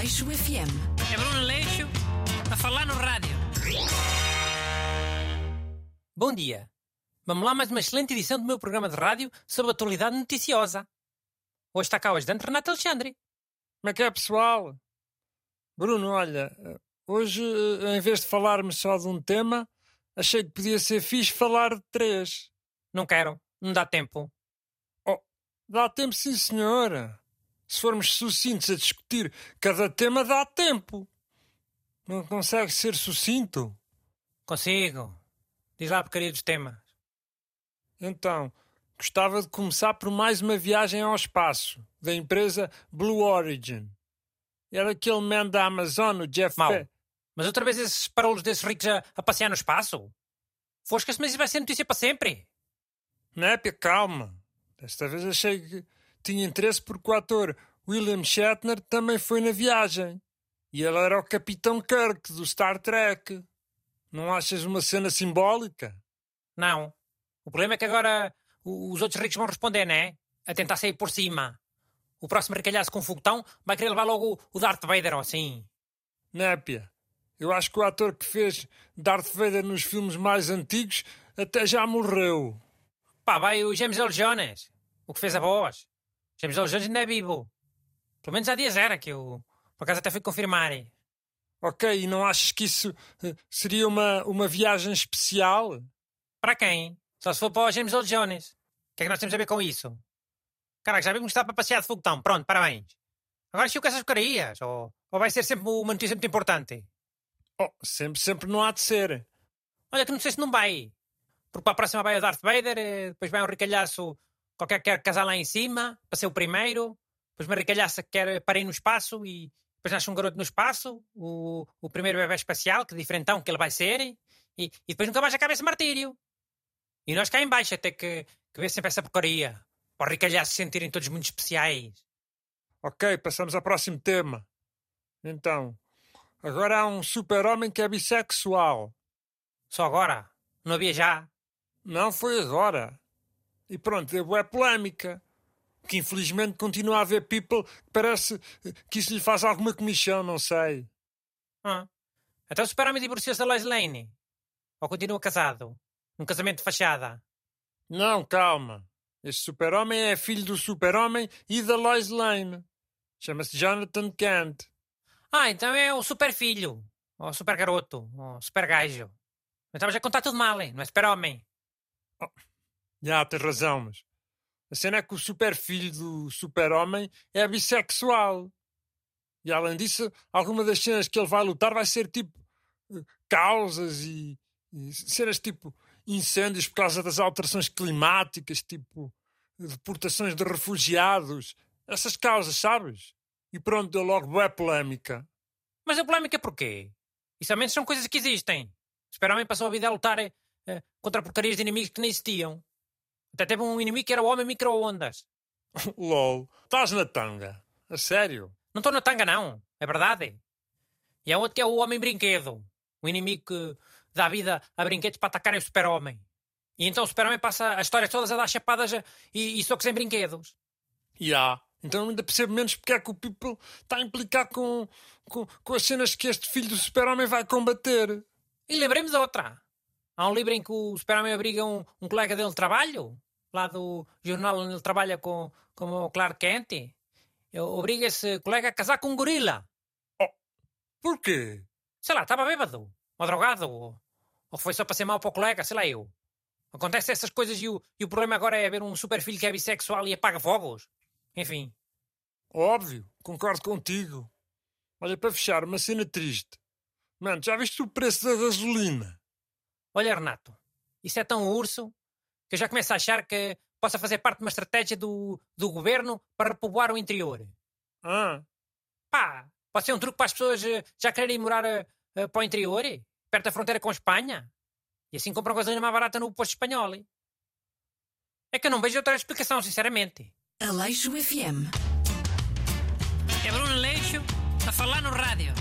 Aleixo FM. É Bruno Leixo a falar no rádio. Bom dia. Vamos lá mais uma excelente edição do meu programa de rádio sobre atualidade noticiosa. Hoje está cá o ajudante Renato Alexandre. Como é que é, pessoal? Bruno, olha, hoje, eh, em vez de falarmos só de um tema, achei que podia ser fixe falar de três. Não quero, não dá tempo. Oh, dá tempo sim, senhora. Se formos sucintos a discutir cada tema, dá tempo. Não consegue ser sucinto? Consigo. Diz lá a porcaria dos temas. Então, gostava de começar por mais uma viagem ao espaço, da empresa Blue Origin. Era aquele man da Amazon, o Jeff Mau. Be- Mas outra vez esses parolos desses ricos a, a passear no espaço? Fosca-se, mas isso vai ser notícia para sempre. Népia, calma. Desta vez achei que tinha interesse porque o ator William Shatner também foi na viagem. E ele era o Capitão Kirk do Star Trek. Não achas uma cena simbólica? Não. O problema é que agora o- os outros ricos vão responder, né? A tentar sair por cima. O próximo recalhaço com um foguetão vai querer levar logo o- o Darth Vader ou assim. Népia, eu acho que o ator que fez Darth Vader nos filmes mais antigos até já morreu. Pá, vai o James Earl Jones, o que fez a voz. James Earl Jones ainda é vivo. Pelo menos há dias era, que eu por acaso até fui confirmar. Ok, e não achas que isso eh, seria uma, uma viagem especial? Para quem? Só se for para o James Earl Jones. O que é que nós temos a ver com isso? Caraca, já vimos que está para passear de foguetão. Pronto, parabéns. Agora chiu com essas porcarias. Ou, ou vai ser sempre uma notícia muito importante. Oh, sempre, sempre não há de ser. Olha que não sei se não vai. Porque para a próxima vai o Darth Vader, eh, depois vai um ricalhaço qualquer que quer casar lá em cima, para ser o primeiro. Depois uma ricalhaça que quer parar no espaço e depois nasce um garoto no espaço, o, o primeiro bebê espacial, que diferentão que ele vai ser, e, e depois nunca mais acaba esse martírio. E nós cá em baixo até que, que ver sempre essa porcaria. Para os ricalhaços se sentirem todos muito especiais. Ok, passamos ao próximo tema. Então, agora há um super-homem que é bissexual. Só agora. Não havia já. Não foi agora. E pronto, é polémica. Que infelizmente continua a haver people que parece eh, que isso lhe faz alguma comissão, não sei. Ah. Até o super-homem divorciou-se da Lois Lane. Ou continua casado. Num casamento de fachada. Não, calma. Este super-homem é filho do super-homem e da Lois Lane. Chama-se Jonathan Kent. Ah, então é o super filho. Ou super garoto. Ou super gajo. Eu estava já a contar tudo mal, hein? não é super homem. Já, tens razão, mas a cena é que o super filho do super-homem é bissexual. E além disso, alguma das cenas que ele vai lutar vai ser tipo eh, causas e, e cenas tipo incêndios por causa das alterações climáticas, tipo deportações de refugiados, essas causas, sabes? E pronto, deu logo boa polémica. Mas a polémica porquê? Isso ao menos são coisas que existem. O super homem passou a vida a lutar eh, eh, contra porcarias de inimigos que nem existiam. Até teve um inimigo que era o homem micro-ondas. LOL, estás na tanga. A sério? Não estou na tanga, não. É verdade. E há outro que é o homem brinquedo. O inimigo que dá vida a brinquedos para atacarem o super-homem. E então o super-homem passa as histórias todas a dar chapadas a- e, e socos em brinquedos. Ya. Então ainda percebo menos porque é que o People está a implicar com, com, com as cenas que este filho do super-homem vai combater. E lembrei-me de outra. Há um livro em que o super-homem abriga um, um colega dele de trabalho, lá do jornal onde ele trabalha com, com o Clark Kent. Obriga esse colega a casar com um gorila. Porquê? Sei lá, estava bêbado, ou drogado, ou, ou foi só para ser mau para o colega, sei lá eu. Acontece essas coisas e o, e o problema agora é haver um super filho que é bissexual e apaga fogos. Enfim. Óbvio, concordo contigo. Olha, para fechar, uma cena triste. Mano, já viste o preço da gasolina? Olha, Renato, isso é tão urso que eu já começo a achar que possa fazer parte de uma estratégia do, do governo para repovoar o interior. Ah, Pá, pode ser um truque para as pessoas eh, já quererem morar eh, para o interior, eh, perto da fronteira com a Espanha. E assim compram gasolina mais barata no posto espanhol. É que eu não vejo outra explicação, sinceramente. Aleixo FM. É Bruno Leixo a falar no rádio.